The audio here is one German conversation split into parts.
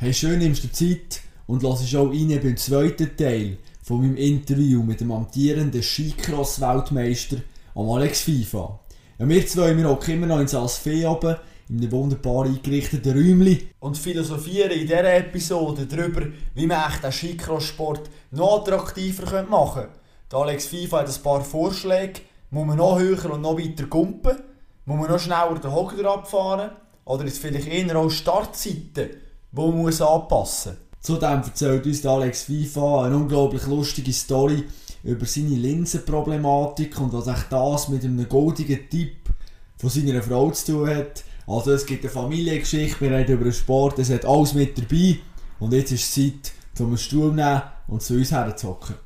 Hey, schön nimmst du Zeit und lass auch rein beim zweiten Teil von meinem Interview mit dem amtierenden Skicross-Weltmeister Alex FIFA. Ja, wir zwei, wir hocken immer noch in Salzfee oben, in einem wunderbar eingerichteten Räumchen. Und philosophieren in dieser Episode darüber, wie man den Skicross-Sport noch attraktiver machen könnte. Der Alex FIFA hat ein paar Vorschläge. Muss man noch höher und noch weiter kumpen? Muss man noch schneller den Hocker abfahren? Oder ist vielleicht eher auch Startzeiten? Die muss anpassen. Zudem erzählt uns Alex FIFA eine unglaublich lustige Story über seine Linsenproblematik und was echt das mit einem goldigen Tipp von seiner Frau zu tun hat. Also es gibt eine Familiengeschichte, wir reden über den Sport, es hat alles mit dabei und jetzt ist es Zeit, um einen Stuhl zu nehmen und zu uns herzuhocken.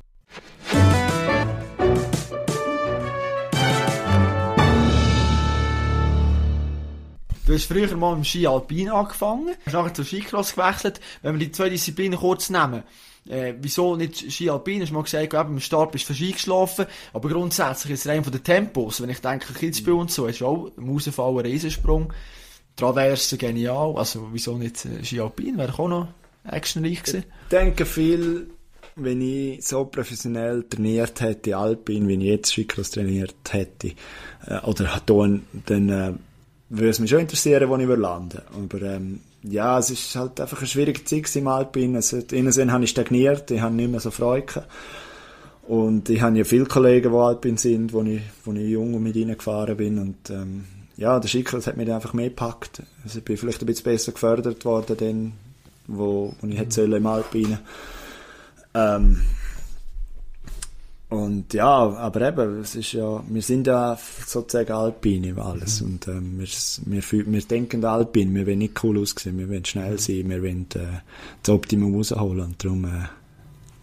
Du hast früher mal im Ski Alpin angefangen, hast nachher zum Skicross gewechselt. Wenn wir die zwei Disziplinen kurz nehmen, äh, wieso nicht Ski Alpin? Hast du mal gesagt, eben, im Start bist du Ski geschlafen, aber grundsätzlich ist es rein von den Tempos. Wenn ich denke, Kitzbühel und so, ist auch im Rausfall ein Riesensprung. Traverse genial, also wieso nicht äh, Ski Alpin? Wäre auch noch actionreich gewesen. Ich denke viel, wenn ich so professionell trainiert hätte, Alpin, wie ich jetzt Skicross trainiert hätte, äh, oder dann, dann äh, würde es mich schon interessieren, wo ich landen Aber ähm, ja, es ist halt einfach eine schwierige Zeit im Alpin. Also, innen habe ich stagniert, ich habe nicht mehr so Freude. Und ich habe ja viele Kollegen, die Alpin sind, wo ich, wo ich jung mit ihnen gefahren bin. Und ähm, ja, der Schickers hat mich einfach mehr gepackt. Also ich bin vielleicht ein bisschen besser gefördert worden, dann, wo, wo ich hätte sollen im Alpinen. Ähm, und ja, aber eben, es ist ja, wir sind ja sozusagen Alpin über alles. Mhm. Und ähm, wir, wir, wir denken Alpin, wir wollen nicht cool aussehen, wir wollen schnell sein, wir wollen äh, das Optimum rausholen. Und darum, äh,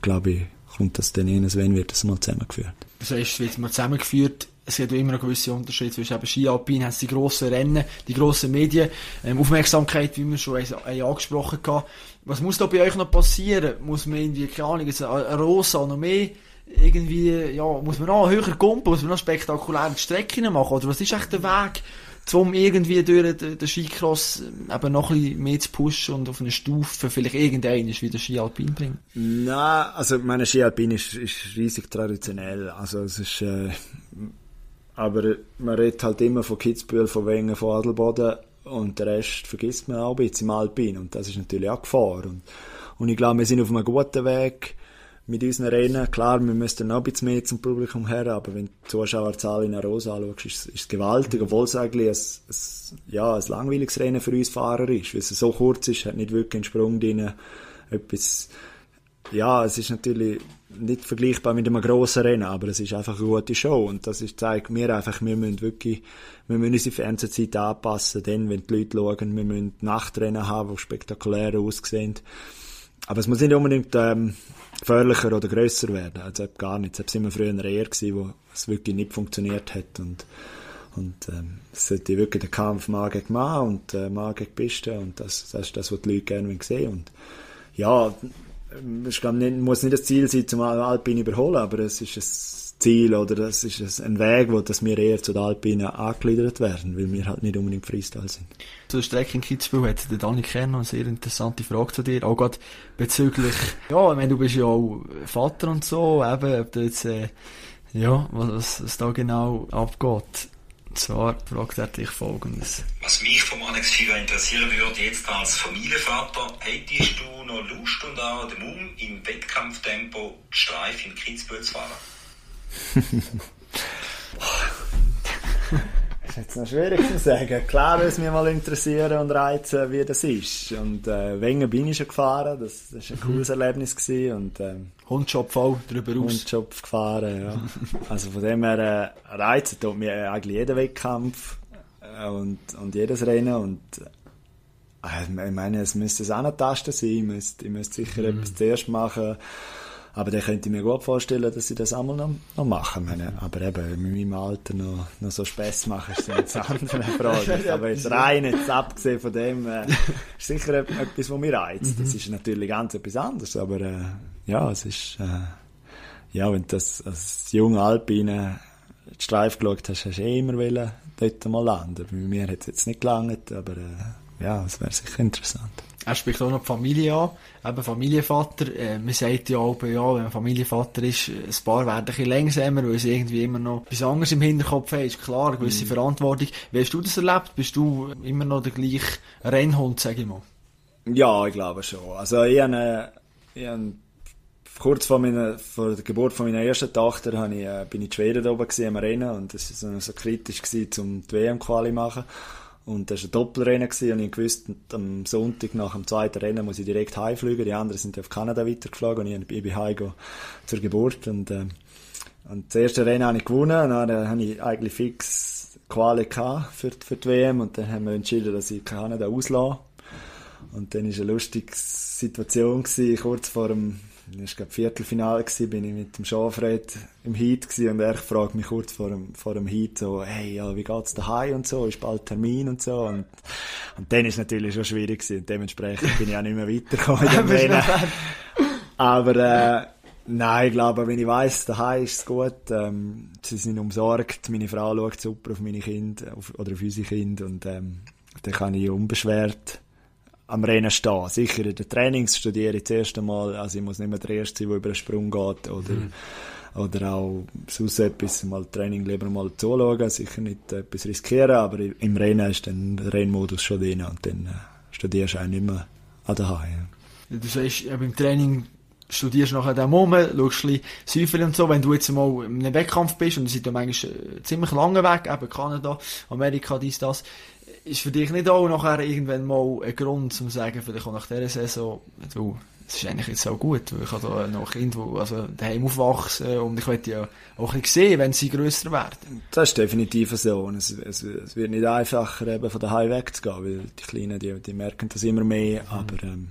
glaube ich, kommt das dann eines, wenn wird das mal zusammengeführt. Das heißt, es wird mal zusammengeführt, es gibt immer einen gewissen Unterschied zwischen eben Ski Alpin, haben die grossen Rennen, die grossen Medien, ähm, Aufmerksamkeit, wie wir schon ein, angesprochen haben. Was muss da bei euch noch passieren? Muss man irgendwie, keine Ahnung, eine Rosa noch mehr irgendwie, ja, muss man noch höher kumpen, muss man noch spektakuläre Strecken machen, oder was ist echt der Weg, um irgendwie durch den, den Skicross ähm, eben noch ein bisschen mehr zu pushen und auf eine Stufe vielleicht irgendein ist wie der Ski Alpin bringen? Nein, also meine Ski Alpin ist, ist riesig traditionell, also es ist, äh, aber man redet halt immer von Kitzbühel, von Wengen, von Adelboden und den Rest vergisst man auch ein bisschen im Alpin und das ist natürlich auch Gefahr und, und ich glaube, wir sind auf einem guten Weg, mit unseren Rennen. Klar, wir müssten noch ein bisschen mehr zum Publikum her, aber wenn du die Zuschauerzahl in Arosa anschaust, ist, ist es gewaltig, obwohl es eigentlich ein, ein, ja, ein langweiliges Rennen für uns Fahrer ist, weil es so kurz ist, hat nicht wirklich einen Sprung drin, etwas, ja, es ist natürlich nicht vergleichbar mit einem grossen Rennen, aber es ist einfach eine gute Show. Und das ist, zeigt mir einfach, wir müssen wirklich, wir müssen unsere Fernsehzeit anpassen, denn wenn die Leute schauen, wir müssen Nachtrennen haben, die spektakulär aussehen, aber es muss nicht unbedingt ähm, gefährlicher oder grösser werden. Also gar nicht. Es war immer früher eher, gewesen, wo es wirklich nicht funktioniert hat. Und, und ähm, es sollte wirklich der Kampf Mann Mann und äh, Mann gegen Piste. Und das, das ist das, was die Leute gerne sehen Und ja, es muss nicht das Ziel sein, zum Alpin überholen, aber es ist ein Ziel oder das ist ein Weg, wo dass wir eher zu den Alpinen angegliedert werden, weil wir halt nicht unbedingt Freestyle sind. Zu der Strecke in Kitzbühel hat der Dani Kern noch eine sehr interessante Frage zu dir, auch gerade bezüglich, ja, ich meine, du bist ja auch Vater und so, eben, ob du jetzt, äh, ja, was, was da genau abgeht. Und zwar fragt er dich folgendes. Was mich vom Alex Fiva interessieren würde, jetzt als Familienvater, hättest du noch Lust und auch den Mumm, im Wettkampftempo Streif in Kitzbühel zu fahren? Das ist jetzt noch schwierig zu sagen. Klar würde es mich mal interessieren und reizen, wie das ist. Und äh, Wengen bin ich schon gefahren, das, war ein cooles Erlebnis. Gewesen. Und, ähm, Hundjob voll drüber aus. Hundjob gefahren, ja. also von dem her äh, reizt tut mir eigentlich jeder Wettkampf äh, und, und jedes Rennen. Und äh, ich meine, es müsste ein Antasten sein, ich müsste, ich müsste sicher mhm. etwas zuerst machen aber dann könnte ich mir gut vorstellen, dass sie das einmal noch, noch machen. Meine, aber eben, in meinem Alter noch, noch so Spaß machen, ist eine andere Frage. aber jetzt rein, jetzt abgesehen von dem, äh, ist sicher etwas, was mich reizt. Das mhm. ist natürlich ganz etwas anderes, aber äh, ja, es ist, äh, ja, wenn du das als junger Alpine die Streif geschaut hast, hast du eh immer wollen, dort mal landen. Bei mir hat es jetzt nicht gelangt, aber äh, ja, es wäre sicher interessant. Er spricht auch noch die Familie an, eben Familienvater. Äh, man sagt ja auch, ja, wenn man Familienvater ist, ein paar werden ein bisschen langsamer, weil sie irgendwie immer noch etwas anderes im Hinterkopf haben, ist klar, eine gewisse mhm. Verantwortung. Wie hast du das erlebt? Bist du immer noch der gleiche Rennhund, sag ich mal? Ja, ich glaube schon. Also ich habe, ich habe kurz vor, meiner, vor der Geburt von meiner ersten Tochter habe ich, äh, bin ich in Schweden oben am Rennen und das war so kritisch, gewesen, um die WM-Quali zu machen. Und das war ein Doppelrennen gewesen, und ich wusste, am Sonntag nach dem zweiten Rennen muss ich direkt heimfliegen. Die anderen sind auf Kanada weitergeflogen und ich bin heim zur Geburt. Und, äh, und das erste Rennen habe ich gewonnen und dann habe ich eigentlich fix Quali für, für die WM und dann haben wir entschieden, dass ich Kanada auslasse. Und dann war eine lustige Situation gewesen, kurz vor dem das war Viertelfinale, gewesen, bin ich mit dem Schafred im Heat gewesen, und er fragt mich kurz vor dem, vor dem Heat so, hey, ja, wie geht's daheim und so, ist bald Termin und so und, und dann ist es natürlich schon schwierig gewesen, und dementsprechend bin ich auch nicht mehr weitergekommen. Aber, äh, Nein, ich glaube, wenn ich weiss, daheim ist es gut. Ähm, sie sind umsorgt. Meine Frau schaut super auf meine Kinder auf, oder auf unsere Kinder und ähm, dann kann ich unbeschwert am Rennen stehen. Sicher in den Trainings studiere ich das erste Mal, also ich muss nicht mehr der Erste sein, der über den Sprung geht oder, mhm. oder auch sonst etwas, mal Training lieber mal zuschauen, sicher nicht etwas riskieren, aber im Rennen ist dann der Rennmodus schon drin und dann äh, studierst du auch nicht mehr an der Haie. Ja. Du sagst, ja, beim Training studierst nachher den Moment, schaust ein bisschen und so, wenn du jetzt mal in einem Wettkampf bist und du seid ja manchmal äh, ziemlich lange weg, eben Kanada, Amerika, dies, das, ist für dich nicht auch nachher irgendwann mal ein Grund, um zu sagen, vielleicht auch nach dieser Saison, du, es ist eigentlich jetzt auch gut, weil ich habe da noch Kinder, die also daheim aufwachsen und ich möchte ja auch ein sehen, wenn sie grösser werden. Das ist definitiv so. Es, es, es wird nicht einfacher, eben von daheim wegzugehen, weil die Kleinen, die, die merken das immer mehr, mhm. aber ähm,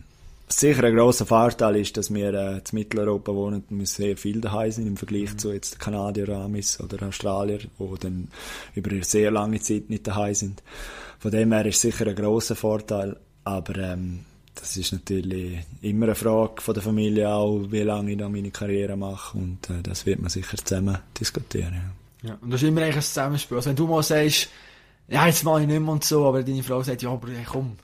sicher ein grosser Vorteil ist, dass wir äh, in Mitteleuropa wohnen und wir sehr viel daheim sind im Vergleich mhm. zu jetzt Kanadier, Amis oder Australier, die dann über eine sehr lange Zeit nicht daheim sind. Von dem her ist es sicher ein grosser Vorteil, aber ähm, das ist natürlich immer eine Frage von der Familie auch, wie lange ich da meine Karriere mache und äh, das wird man sicher zusammen diskutieren. Ja. ja. und das ist immer eigentlich ein Zusammenspiel. Also wenn du mal sagst, ja, jetzt mache ich nicht mehr und so, aber deine Frau sagt, ja, aber komm,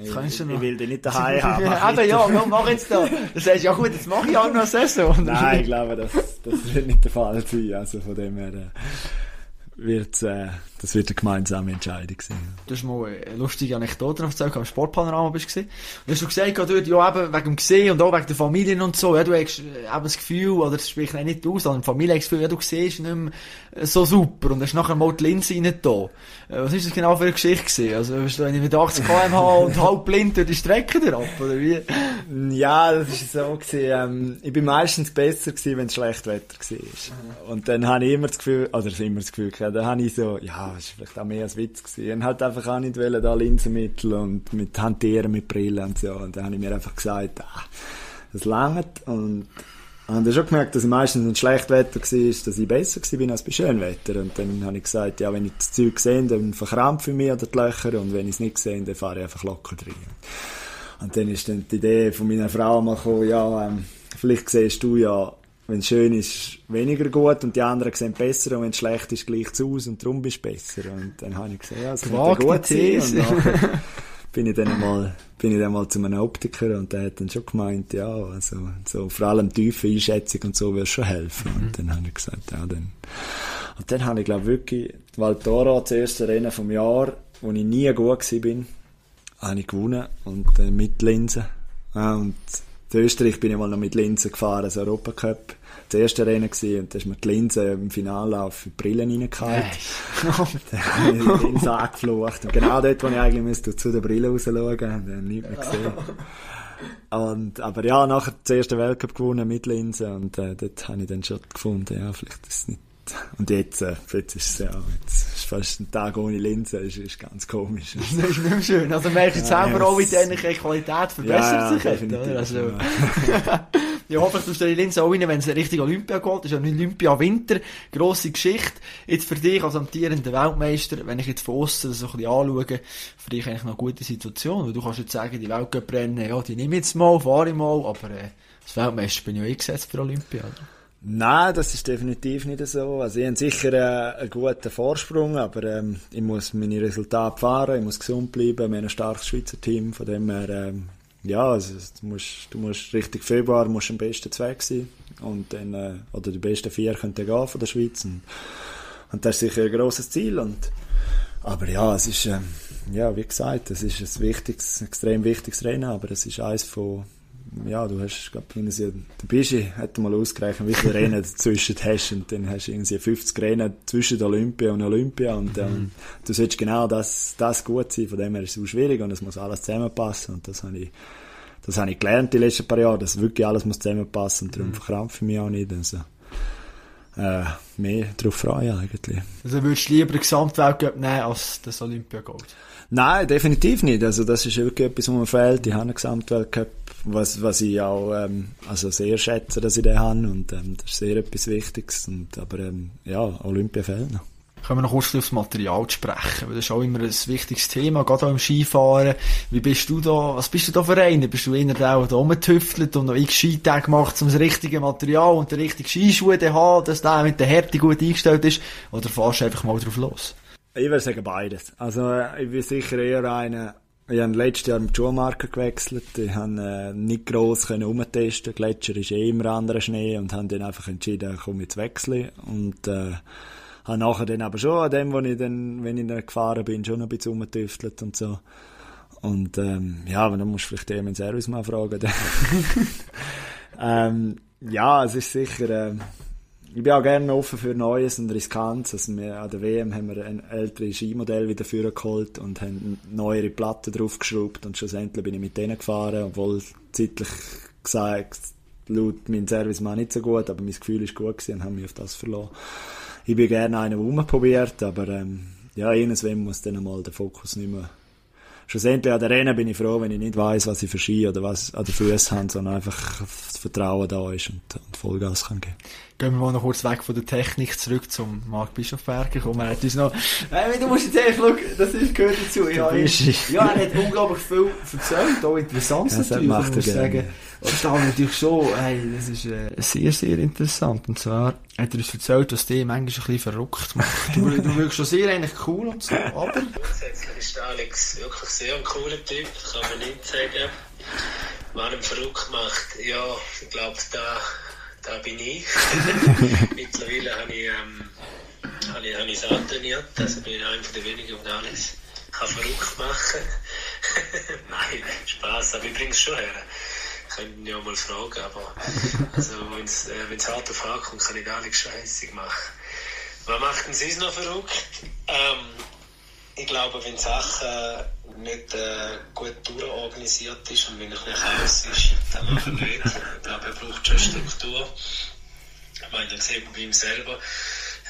ich, ich, ich will dich nicht daheim haben. Eben, ja, ja, mach jetzt da. Dann sagst du, ja gut, jetzt mache ich auch noch eine Saison. Nein, ich glaube, das, das wird nicht der Fall sein. Also von dem her, äh, wird, äh, das wird eine gemeinsame Entscheidung sein. Du hast mal eine lustige Anekdote erzählt, am Sportpanorama bist du gesehen. Und hast du gesagt, dort, ja, eben wegen dem Gesehen und auch wegen der Familien und so, ja, du hast äh, eben das Gefühl, oder das spricht nicht aus, sondern die Familie hat das Gefühl, ja, du siehst nicht mehr so super und hast nachher mal die Linse rein da. Äh, was ist das genau für eine Geschichte gewesen? Also, bist du mit 80 kmh und halb blind durch die Strecke ab, oder wie? Ja, das ist so gewesen, ähm, ich bin meistens besser gewesen, wenn es schlecht Wetter war. Und dann habe ich immer das Gefühl, oder immer das Gefühl dann habe ich so, ja, das ist vielleicht auch mehr als Witz gewesen. Und halt einfach auch nicht wollen, da Linsenmittel und mit Hantieren mit Brillen und so. Und dann habe ich mir einfach gesagt, ah, das langt und und habe schon gemerkt, dass ich meistens ein schlechtes Wetter war, dass ich besser war als bei schönem Wetter. Und dann habe ich gesagt, ja, wenn ich das Zeug sehe, dann verkrampfe ich mich oder die Löcher und wenn ich es nicht sehe, dann fahre ich einfach locker drin. Und dann ist dann die Idee von meiner Frau mal gekommen, ja, ähm, vielleicht siehst du ja wenn es schön ist, weniger gut und die anderen sehen besser und wenn es schlecht ist, gleich zu aus und darum bist du besser. Und dann habe ich gesagt, ja, es könnte gut sein. Und nachher bin ich dann mal, bin ich dann mal zu einem Optiker und der hat dann schon gemeint, ja, also, so, vor allem tiefe Einschätzung und so würde schon helfen. Mhm. Und dann habe ich gesagt, ja, dann, und dann habe ich, glaube wirklich, die Valtora, das erste Rennen vom Jahr, wo ich nie gut war, habe ich gewonnen und äh, mit Linsen. Ja, und in Österreich bin ich mal noch mit Linsen gefahren, das Europacup. Das erste Rennen gewesen, und da ist mir die Linse im Finallauf in die dann habe ich in den Sack geflucht. Und genau dort, wo ich eigentlich müsste, zu der Brille rausschauen, habe ich nichts mehr gesehen. Und, aber ja, nachher das erste Weltcup gewonnen mit Linsen und äh, dort habe ich dann schon gefunden, ja, vielleicht ist es nicht und jetzt, äh, jetzt ist es ja, jetzt ist fast ein Tag ohne Linse, ist, ist ganz komisch. das ist nicht mehr schön. Also merkst du selber ja, auch, wie deine Qualität verbessert sich hat, oder? Also, ja. hoffentlich tust du die Linse auch rein, wenn es Richtung Olympia geht. Das ist ja nicht Olympia Winter. Grosse Geschichte. Jetzt für dich als amtierender Weltmeister, wenn ich jetzt von außen so ein bisschen anschaue, für dich eigentlich noch eine gute Situation. Weil du kannst jetzt sagen, die Weltcup rennen, ja, die nehme ich jetzt mal, fahre ich mal, aber, äh, als Weltmeister bin ich ja eingesetzt für Olympia, oder? Nein, das ist definitiv nicht so. Also ich habe sicher äh, einen guten Vorsprung, aber ähm, ich muss meine Resultate fahren, ich muss gesund bleiben, wir haben ein starkes Schweizer Team, von dem her ähm, ja, also, du, musst, du musst richtig Februar musst am besten Zweck sein. Und dann, äh, oder die besten vier können gehen von der Schweiz. Und, und das ist sicher ein grosses Ziel. Und aber ja, es ist, äh, ja, wie gesagt, es ist ein wichtiges, extrem wichtiges Rennen, aber es ist eines von, ja, du hast, glaube ich, der Bischi hat mal ausgerechnet, wie viele Rennen dazwischen hast und dann hast du irgendwie 50 Rennen zwischen Olympia und Olympia und ähm, mhm. du solltest genau das, das gut sein, von dem her ist es auch schwierig und es muss alles zusammenpassen und das habe ich, das habe ich gelernt die letzten paar Jahre, dass wirklich alles muss zusammenpassen und darum mhm. verkrampfe ich mich auch nicht. Also, äh, mehr darauf freuen eigentlich. Also würdest du lieber den Gesamtweltcup nehmen als das Olympiagold? Nein, definitiv nicht. Also das ist wirklich etwas, was mir fehlt. Ich habe einen Gesamtweltcup, was, was ich auch ähm, also sehr schätze, dass ich den habe und ähm, das ist sehr etwas Wichtiges. Und, aber ähm, ja, Olympia fehlt noch können wir noch kurz aufs Material sprechen, weil das ist auch immer ein wichtiges Thema, gerade auch im Skifahren. Wie bist du da, was bist du da für einen? Bist du einer, der da rumgetüftelt und noch x Skitage macht, um das richtige Material und den richtigen Skischuhe zu haben, dass der mit der Härte gut eingestellt ist? Oder fahrst du einfach mal drauf los? Ich würde sagen beides. Also, ich bin sicher eher einer, ich habe letztes Jahr mit Schuhmarken gewechselt. Ich habe äh, nicht gross umtesten. Gletscher ist eh immer anderer Schnee und habe dann einfach entschieden, komm jetzt wechseln. Und äh, habe nachher dann aber schon an dem, wo ich dann, wenn ich dann gefahren bin, schon ein bisschen rumgetüftelt und so. Und ähm, ja, aber dann musst du vielleicht eher meinen Service mal fragen. ähm, ja, es ist sicher... Ähm, ich bin auch gerne offen für Neues und Riskantes. Also wir, an der WM haben wir ein älteres Skimodell wieder geholt und haben neuere Platten draufgeschraubt und schlussendlich bin ich mit denen gefahren, obwohl zeitlich gesagt, laut meinem Service war nicht so gut, aber mein Gefühl ist gut gewesen und haben mich auf das verloren ich bin gerne einen, der rumprobiert, aber ähm, ja, irgendwann muss dann mal der Fokus nicht mehr schlussendlich an der Rennen bin ich froh, wenn ich nicht weiß, was ich für Ski oder was an den Füßen habe, sondern einfach das Vertrauen da ist und, und Vollgas kann geben. Gehen wir mal noch kurz weg von der Technik zurück zum Marc Bischofberger. Komm, er hat uns noch, hey, du musst jetzt ehrlich schauen, das ist, gehört dazu. Ja, ja, er hat unglaublich viel erzählt, auch interessant ja, natürlich, muss sagen. Und da natürlich schon, hey, das ist äh, sehr, sehr interessant. Und zwar hat er uns erzählt, dass die manchmal ein bisschen verrückt macht. Du, du wirkst schon sehr eigentlich cool und so, aber... Grundsätzlich ist Alex wirklich sehr ein cooler Typ, kann man nicht sagen. Was ihn verrückt macht, ja, ich glaube, da, da bin ich. Mittlerweile habe ich, ähm, habe ich, habe ich es trainiert, also bin ich einer der wenigen, der Alex kann verrückt machen. Nein, Spaß, aber ich bringe es schon her könnten ja mal fragen, aber also, wenn es äh, hart auf kommt, kann ich gar nichts scheißig machen. Was macht denn sonst noch verrückt? Ähm, ich glaube, wenn Sachen nicht äh, gut durchorganisiert ist und wenn ich nicht aus ist, dann mache ich nicht. Ich glaube, er braucht schon Struktur. Ich meine, dann sieht man bei ihm selber,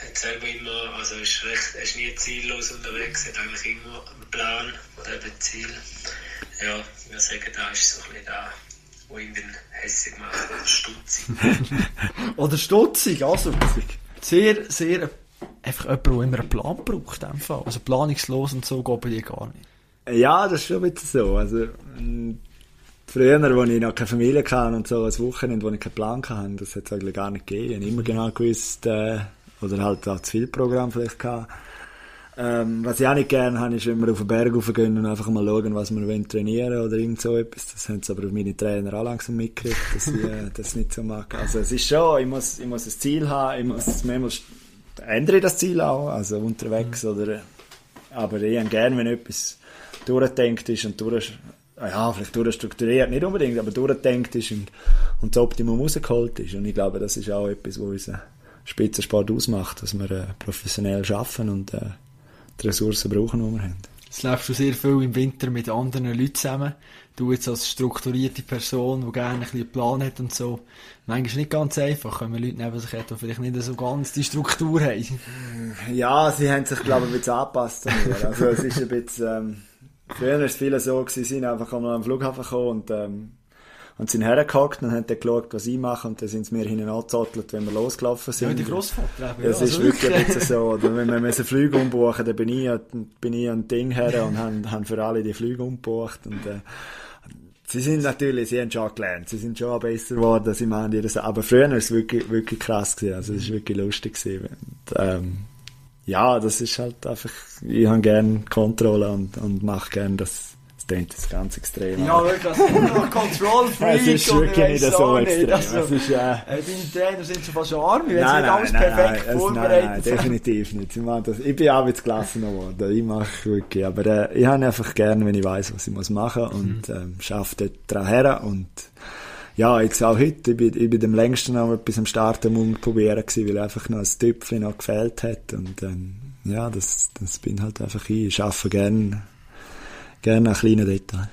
er selber immer, also ist recht, er ist nie ziellos unterwegs, er hat eigentlich immer einen Plan oder eben ein Ziel. Ja, würde sagen, da ist so ein bisschen da wo ihn dann hässig macht oder stutzig. oder stutzig, also sehr, sehr einfach jemand, der immer einen Plan braucht. In Fall. Also planungslos und so geht bei dir gar nicht. Ja, das ist schon ein bisschen so. Also, früher, als ich noch keine Familie hatte und so, als Wochenende, wo ich keinen Plan hatte, das hat es eigentlich gar nicht gegeben. Ich habe immer genau gewusst, äh, oder halt auch zu viel Programm vielleicht gehabt ähm, was ich auch nicht gerne habe, ist, wenn wir auf den Berg raufgehen und einfach mal schauen, was wir trainieren wollen oder irgend so etwas. Das haben aber meine Trainer auch langsam mitgekriegt, dass ich äh, das nicht so mag. Also es ist schon, ich muss, ich muss ein Ziel haben, ich muss manchmal ändere ich das Ziel auch, also unterwegs mhm. oder, aber ich habe gerne, wenn etwas durchdenkt ist und durch, ja, vielleicht durchstrukturiert, nicht unbedingt, aber durchdenkt ist und, und das Optimum rausgeholt ist. Und ich glaube, das ist auch etwas, was unseren Spitzensport ausmacht, dass wir äh, professionell arbeiten und äh, die Ressourcen brauchen, die wir haben. Jetzt lebst du sehr viel im Winter mit anderen Leuten zusammen. Du jetzt als strukturierte Person, die gerne ein bisschen einen Plan hat und so. Manchmal nicht ganz einfach, wenn man Leute neben sich hat, die vielleicht nicht so ganz die Struktur haben. Ja, sie haben sich, glaube ich, ein bisschen angepasst. Also, es ist ein bisschen, ähm, früher war es viele so, sie sind einfach einmal am Flughafen gekommen und, ähm, und sind hergehockt und haben dann geschaut, was ich mache und dann sind sie mir hinten angezottelt, wenn wir losgelaufen sind. Ja, die Großvater eben. Ja, das also ist wirklich ein bisschen so. Oder wenn wir müssen Flüge umbuchen, dann bin ich, bin ich ein Ding her und haben, haben für alle die Flüge umgebucht und, äh, Sie sind natürlich, sie haben schon gelernt, sie sind schon besser geworden, sie machen das, aber früher war es wirklich, wirklich krass gewesen, also es war wirklich lustig gewesen. Und, ähm, ja, das ist halt einfach, ich habe gerne Kontrolle und, und mache gerne, dass Das klingt jetzt ganz extrem. Ja, wirklich, also immer Control Freak. Es ist wirklich nicht so extrem. Also, Es ist, äh, äh, deine Trainer sind schon fast arm, wenn Nein, nicht alles nein, perfekt nein, vorbereitet nein, nein, definitiv nicht. Ich, meine, das, ich bin auch jetzt gelassen geworden. Ich mache wirklich, aber äh, ich habe einfach gerne, wenn ich weiß, was ich muss machen und Mhm. ähm, schaffe dort dran her und ja, jetzt auch heute, ich bin, ich bin am längsten noch etwas am Starten um probieren gewesen, weil einfach noch ein Tüpfchen noch gefehlt hat und ähm, ja, das, das bin halt einfach ich. Ich arbeite gerne, gerne an kleinen Details.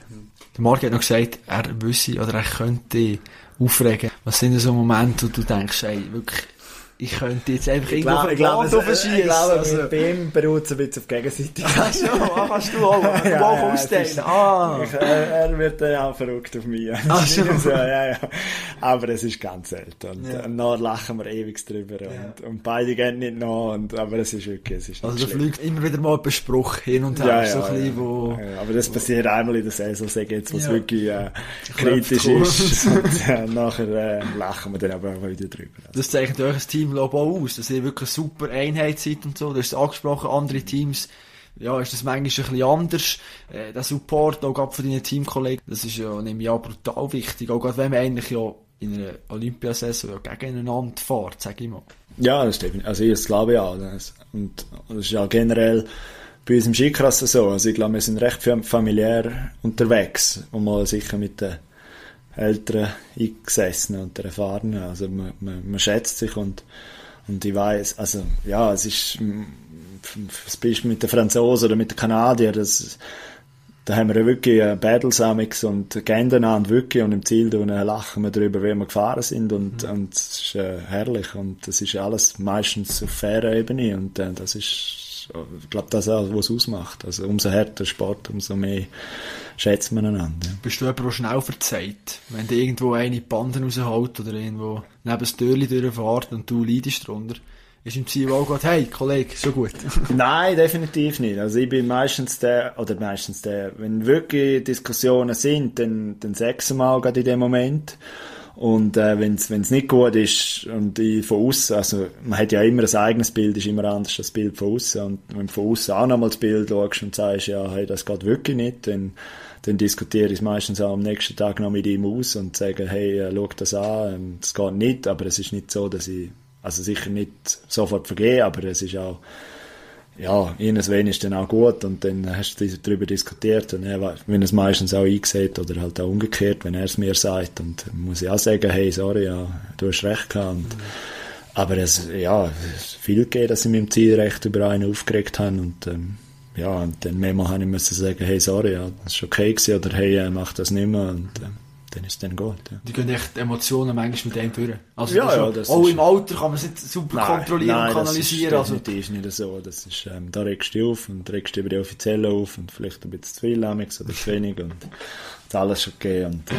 Der Marc hat noch gesagt, er wüsste oder er könnte aufregen. Was sind denn so Momente, wo du denkst, ey, wirklich, ich könnte jetzt einfach irgendwo auf den verschießen. ich glaube, also. bei ihm beruht es ein bisschen auf Gegenseitigkeit. Ach so, ah, kannst du auch, du Ja, auch Ah. Ich, er, er wird dann auch verrückt auf mich. Ach so. so, ja, ja. Aber es ist ganz selten. Und Ja. noch lachen wir ewig drüber. Und, und beide gehen nicht noch. Und, aber es ist wirklich, es ist Also da fliegt immer wieder mal ein Spruch hin und her, so ein bisschen, wo... Aber das passiert einmal in der Saison, sage jetzt, wo es Ja. wirklich äh, kritisch ist. Und äh, nachher äh, lachen wir dann aber auch wieder drüber. Das zeichnet euch ein Team glaub, auch aus, dass ihr wirklich eine super Einheit seid und so. Hast es angesprochen, andere Teams, ja, ist das manchmal ein bisschen anders. Äh, der Support auch gerade von deinen Teamkollegen, das ist ja, nehme ich an, brutal wichtig. Auch gerade wenn man eigentlich ja in einer Olympiasaison ja gegeneinander fährt, sag ich mal. Ja, das stimmt. Also ich das glaube auch. Das, und das ist ja generell bei uns im Skicross so. Also ich glaube, wir sind recht fam- familiär unterwegs und mal sicher mit den älteren Eingesessenen und Erfahrenen. Also man, man, man schätzt sich und, und ich weiß, also ja, es ist das Beispiel mit den Franzosen oder mit den Kanadiern, das, da haben wir wirklich äh, Battles amix und gehen an wirklich und im Ziel lachen wir darüber, wie wir gefahren sind und, und es ist äh, herrlich und das ist alles meistens auf fairer Ebene und äh, das ist, ich glaube, das ist auch, was es ausmacht. Also umso härter Sport, umso mehr schätzt man einander. Ja. Bist du jemand, der schnell verzeiht? Wenn dir irgendwo eine die Banden rausholt oder irgendwo neben das Türchen durchfährt und du leidest drunter, ist im Ziel auch gerade, hey, Kollege, schon gut. Nein, definitiv nicht. Also ich bin meistens der, oder meistens der, wenn wirklich Diskussionen sind, dann, dann sag's mal gerade in dem Moment. Und äh, wenn es nicht gut ist und ich von außen, also man hat ja immer ein eigenes Bild, ist immer anders als das Bild von außen. Und wenn du von außen auch nochmal das Bild schaust und sagst, ja, hey, das geht wirklich nicht, dann, dann diskutiere ich es meistens auch am nächsten Tag noch mit ihm aus und sage, hey, äh, schau das an, ähm, das geht nicht, aber es ist nicht so, dass ich, also sicher nicht sofort vergehe, aber es ist auch, ja, irgendwann ist dann auch gut und dann hast du darüber diskutiert und er, wenn es meistens auch eingesehen oder halt auch umgekehrt, wenn er es mir sagt und muss ich auch sagen, hey, sorry, ja, du hast recht gehabt. Und, aber es, ja, es ist viel gegeben, dass ich mit dem Zielrecht über einen aufgeregt habe und ähm, ja, und dann mehrmal habe ich müssen sagen, hey, sorry, ja, das ist okay gewesen oder hey, äh, mach das nicht mehr und ähm, dann ist es dann gut. Ja. Die gehen echt Emotionen manchmal mit dem durch. Also Ja, das ist ja, das auch ist- im Alter kann man es nicht super kontrollieren und kanalisieren. Das ist Also, definitiv nicht so. Das ist, ähm, da regst du dich auf und regst dich über die Offiziellen auf und vielleicht ein bisschen zu viel amix oder zu wenig und, und alles ist okay. Und, ähm,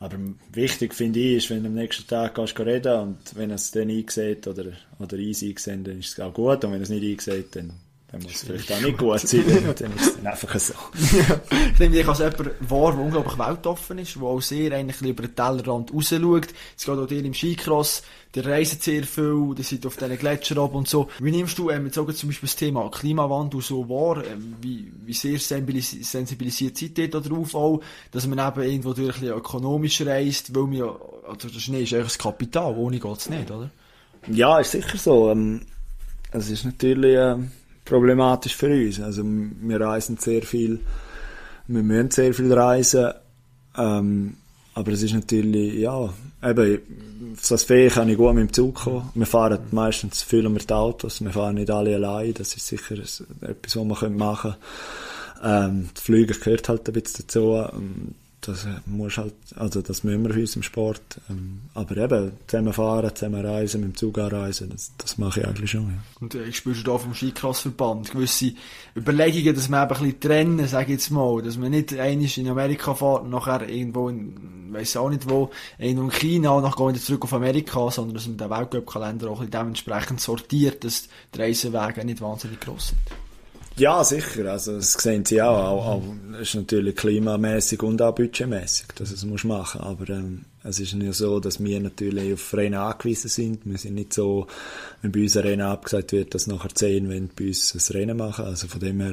aber wichtig finde ich, ist, wenn du am nächsten Tag geh reden und wenn es dann eingesehen oder, oder eins eingesehen, dann ist es auch gut und wenn er es nicht eingesehen, dann, dann muss es vielleicht auch nicht gut sein, dann, ist es dann einfach so. ich nehme dich als jemand wahr, der unglaublich weltoffen ist, der auch sehr eigentlich über den Tellerrand rausschaut. Es geht auch dir im Skicross, der reist sehr viel, der seid auf diesen Gletscher ab und so. Wie nimmst du ähm, jetzt auch zum Beispiel das Thema Klimawandel so wahr? Ähm, wie, wie sehr sensibilis- sensibilisiert seid ihr da drauf auch, dass man eben irgendwo durch ein bisschen ökonomisch reist, weil man ja, also der Schnee ist eigentlich das Kapital, ohne geht's nicht, oder? Ja, ist sicher so. Ähm, es ist natürlich ähm, problematisch für uns. Also wir reisen sehr viel, wir müssen sehr viel reisen, ähm, aber es ist natürlich, ja, eben, auf das Fee kann ich gut mit dem Zug kommen. Wir fahren meistens viel mit Autos, wir fahren nicht alle allein, das ist sicher etwas, was wir machen können. Ähm, das Fliegen gehört halt ein bisschen dazu. Ähm, Das äh, muss halt, also das müssen wir für uns im Sport. Ähm, aber eben, zusammen fahren, zusammen reisen, mit dem Zug anreisen, das, das mache ich eigentlich schon, ja. Und äh, spürst du da vom Skicross-Verband gewisse Überlegungen, dass man eben ein bisschen trennen, sag ich jetzt mal, dass man nicht einmal in Amerika fährt und nachher irgendwo in, weiss auch nicht wo, irgendwo in China und nachher wieder zurück auf Amerika, sondern dass man den Weltcup-Kalender auch dementsprechend sortiert, dass die Reisewege nicht wahnsinnig gross sind. Ja, sicher. Also, das sehen sie auch. auch, auch ist natürlich klimamäßig und auch budgetmäßig, dass es muss machen. Aber ähm, es ist ja so, dass wir natürlich auf Rennen angewiesen sind. Wir sind nicht so, wenn bei uns ein Rennen abgesagt wird, dass nachher zehn wenn bei uns ein Rennen machen. Also von dem her,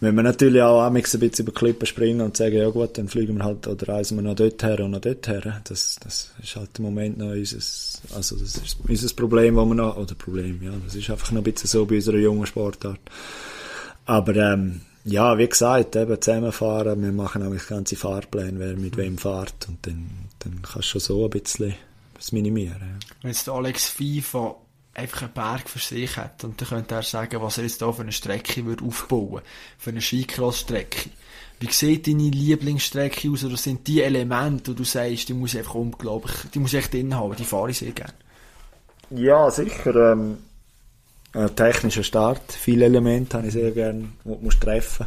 wenn wir natürlich auch ein bisschen über Klippen springen und sagen, ja gut, dann fliegen wir halt oder reisen wir noch dort her und noch dort her. Das, das ist halt im Moment noch unser, also das ist unser Problem, wo wir noch, oder Problem, ja, das ist einfach noch ein bisschen so bei unserer jungen Sportart. Aber ähm, ja, wie gesagt, eben zusammenfahren, wir machen auch das ganze Fahrplan, wer mit wem fährt und dann, dann kannst du schon so ein bisschen das minimieren. Ja. Wenn jetzt Alex FIFA einfach einen Berg für sich hat und dann könnte er sagen, was er jetzt hier für eine Strecke würde aufbauen für eine Skicross-Strecke. Wie sieht deine Lieblingsstrecke aus oder sind die Elemente, die du sagst, die muss ich einfach unglaublich, die muss ich echt drin haben, die fahre ich sehr gerne? Ja, sicher. Ähm äh, technischer Start. Viele Elemente habe ich sehr gerne, die du treffen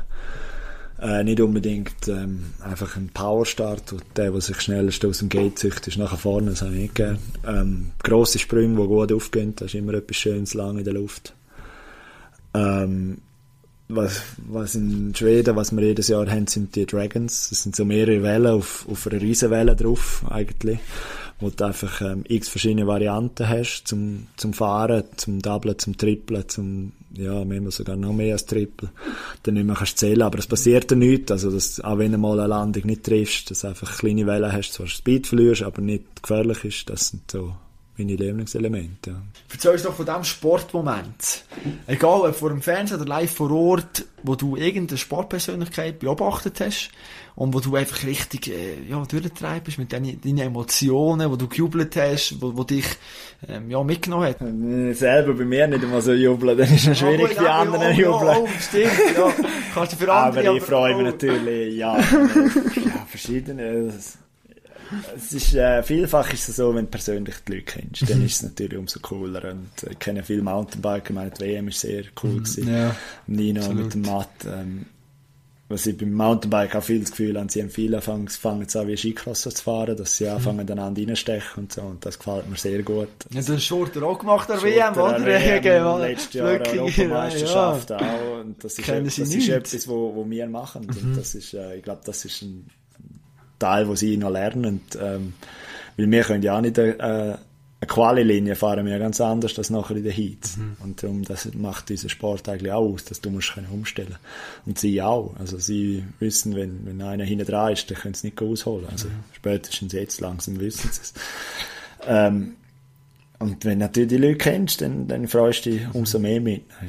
äh, Nicht unbedingt ähm, einfach ein Powerstart, der, der sich schnellst aus dem Gate züchtet, ist nachher vorne, das habe ich nicht gerne. Ähm, grosse Sprünge, die gut aufgehen, das ist immer etwas Schönes lang in der Luft. Ähm, was, was in Schweden, was wir jedes Jahr haben, sind die Dragons. Das sind so mehrere Wellen auf, auf einer riesen Welle drauf, eigentlich wo du einfach ähm, x verschiedene Varianten hast zum, zum Fahren, zum Doublen, zum Triplen, zum, ja, manchmal sogar noch mehr als Triple. Dann nicht mehr kannst zählen, aber es passiert ja nichts, also dass, auch wenn du mal eine Landung nicht triffst, dass du einfach kleine Wellen hast, zwar Speed verlierst, aber nicht gefährlich ist, das sind so meine Lieblingselemente. Ja. Erzähl uns doch von diesem Sportmoment. Egal, ob vor dem Fernsehen oder live vor Ort, wo du irgendeine Sportpersönlichkeit beobachtet hast und wo du einfach richtig äh, ja, durchtreibst mit deinen, deinen Emotionen, wo du gejubelt hast, wo, wo dich ähm, ja, mitgenommen hat. Wenn ich selber bei mir nicht immer so jubeln, dann ist es schwierig, oh, wie andere ja, jubeln. Ja, oh, stimmt, ja. Kannst du für andere... Aber ich freue mich oh. natürlich, ja, ja, verschiedene... Es ist, äh, vielfach ist es so, wenn du persönlich die Leute kennst, dann ist es natürlich umso cooler. Und ich kenne viele Mountainbiker, meine, die WM war sehr cool. Mhm. Gewesen. Ja, Nino absolut. mit dem Matt. Ähm, was ich beim Mountainbike auch viel das Gefühl habe, sie haben viele anfangen, fangen jetzt an wie Skicrosser zu fahren, dass sie mhm. anfangen mhm. einander reinstechen und so, und das gefällt mir sehr gut. Ja, das hast Schurter auch gemacht, der WM, oder? WM, letztes Jahr Europameisterschaft ja. auch, und das ist, etwas, das ist etwas, wo, wo wir machen, mhm. und das ist, äh, ich glaube, das ist ein Teil, wo sie noch lernen, ähm, weil wir können ja auch nicht, äh, eine Quali-Linie fahren wir ganz anders als nachher in den Heats. Mhm. Und darum, das macht diesen Sport eigentlich auch aus, dass du musst können umstellen Und sie auch. Also sie wissen, wenn, wenn einer hinten dran ist, dann können sie nicht ausholen. Also mhm. spätestens jetzt langsam wissen sie es. Ähm, und wenn du natürlich die Leute kennst, dann, dann freust du dich umso mehr mit. Ja.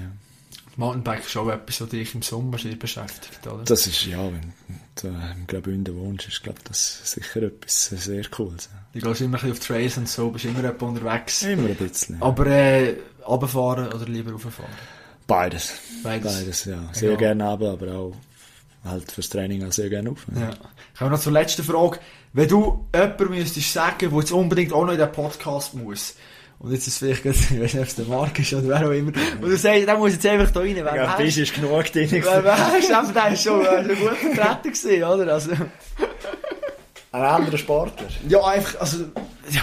Mountainbike ist auch etwas, was dich im Sommer sehr beschäftigt, oder? Das ist, ja, wenn du im Graubünden wohnst, ist, glaube das sicher etwas sehr Cooles. Du gehst immer ein bisschen auf Trails und so, bist immer unterwegs. Immer ein bisschen. Aber, äh, runterfahren oder lieber rauffahren? Beides. Beides. Beides, ja. Sehr Egal. gerne runter, aber auch halt fürs Training auch sehr gerne auf. Ja. ja. Kommen wir noch zur letzten Frage. Wenn du jemanden müsstest sagen, der jetzt unbedingt auch noch in den Podcast muss, und jetzt ist es vielleicht, ich weiß nicht, ob es der Mark ist oder wer auch immer. Und du sagst, der muss jetzt einfach da rein. Wer ja, bist ist genug drin. Wer wärst, aber der ist schon, äh, gut vertreten gewesen, oder? Also. Ein anderer Sportler? Ja, einfach, also, ja.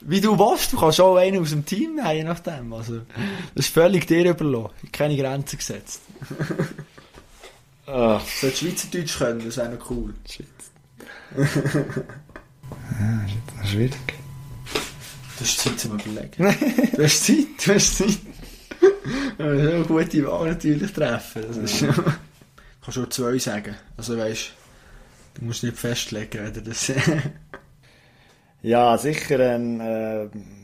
Wie du willst, du kannst auch einen aus dem Team nehmen, je nachdem. Also, das ist völlig dir überlassen. Keine Grenzen gesetzt. oh. Sollte Schweizerdeutsch können, das wäre noch cool. Shit. ja, das ist schwierig. Du hast Zeit zum Überlegen. du hast Zeit, du hast Zeit. Eine gute Wahl natürlich treffen. Das ist, ja. kannst du zwei sagen. Also weißt du, musst nicht festlegen, oder das. ja, sicher ein. Äh, ich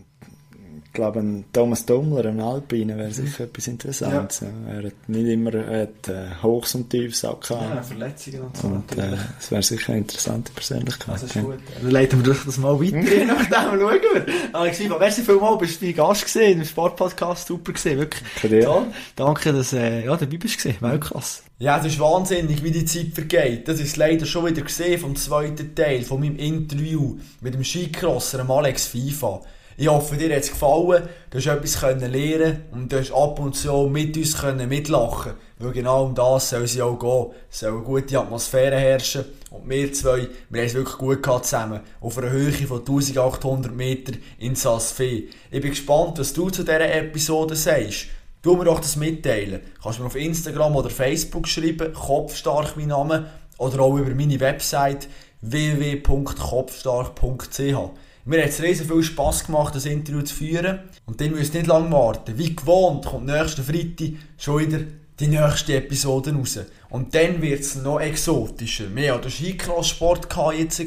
glaube, ein Thomas Dummler, ein Alpine, wäre sicher etwas Interessantes. Ja. Er hat nicht immer hat, äh, Hochs und Tiefs auch gehabt. Ja, Verletzungen und so. Und, äh, das wäre sicher eine interessante Persönlichkeit. Das ist gut. Dann leiten wir das mal weiter, je nachdem schauen wir. Alex Viva, merci vielmals, bist du mein Gast gesehen im Sportpodcast, super gesehen, wirklich. Toll. Danke, dass äh, ja, dabei bist du Weltklasse. Ja, es ist wahnsinnig, wie die Zeit vergeht. Das ist leider schon wieder gesehen vom zweiten Teil von meinem Interview mit dem Skicrosser Alex FIFA. Ich hoffe, dir hat es gefallen. Du hast etwas können lernen und du hast ab und zu mit uns können mitlachen Weil genau um das soll es auch gehen. Es soll eine gute Atmosphäre herrschen. Und wir zwei, wir haben es wirklich gut gehabt zusammen. Auf einer Höhe von 1800 Meter in Saas-Fee. Ich bin gespannt, was du zu dieser Episode sagst. Tu mir doch das mitteilen. Kannst mir auf Instagram oder Facebook schreiben, Kopfstark mein Name, oder auch über meine Website www.kopfstark.ch. Mir hat es riesen viel Spass gemacht, das Interview zu führen. Und ihr müsst nicht lange warten. Wie gewohnt kommt nächsten Freitag schon wieder die nächste Episode raus. Und dann wird es noch exotischer. Wir haben den Skicross-Sport jetzt,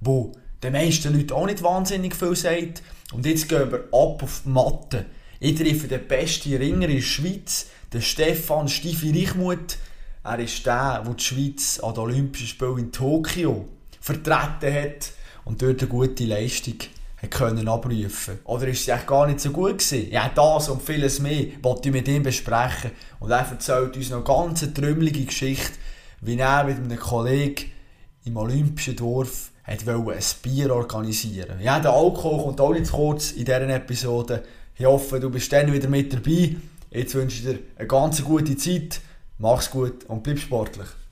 wo den meisten Leuten auch nicht wahnsinnig viel sagt. Und jetzt gehen wir ab auf die Matte. Ich treffe den besten Ringer in der Schweiz, den Stefan Stifi Reichmuth. Er ist der, der die Schweiz an den Olympischen Spielen in Tokio vertreten hat und dort eine gute Leistung können abrufen Oder ist es eigentlich gar nicht so gut gewesen? Ja, das und vieles mehr wollte ich mit ihm besprechen. Und er erzählt uns noch eine ganz trümmelige Geschichte, wie er mit einem Kollegen im Olympischen Dorf hat ein Bier organisieren Ja, der Alkohol kommt auch nicht zu kurz in dieser Episode. Ich hoffe, du bist dann wieder mit dabei. Jetzt wünsche ich dir eine ganz gute Zeit. Mach's gut und bleib sportlich.